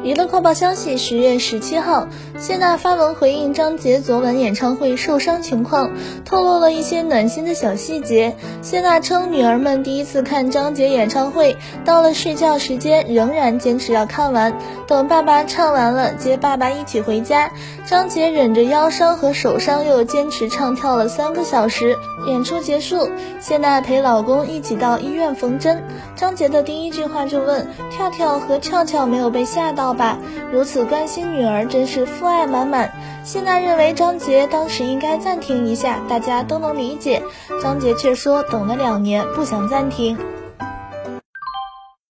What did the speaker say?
娱乐快报消息：十月十七号，谢娜发文回应张杰昨晚演唱会受伤情况，透露了一些暖心的小细节。谢娜称，女儿们第一次看张杰演唱会，到了睡觉时间仍然坚持要看完，等爸爸唱完了接爸爸一起回家。张杰忍着腰伤和手伤，又坚持唱跳了三个小时。演出结束，谢娜陪老公一起到医院缝针。张杰的第一句话就问：“跳跳和俏俏没有被吓到？”吧，如此关心女儿，真是父爱爱满满。谢娜认为张杰当时应该暂停一下，大家都能理解。张杰却说等了两年，不想暂停。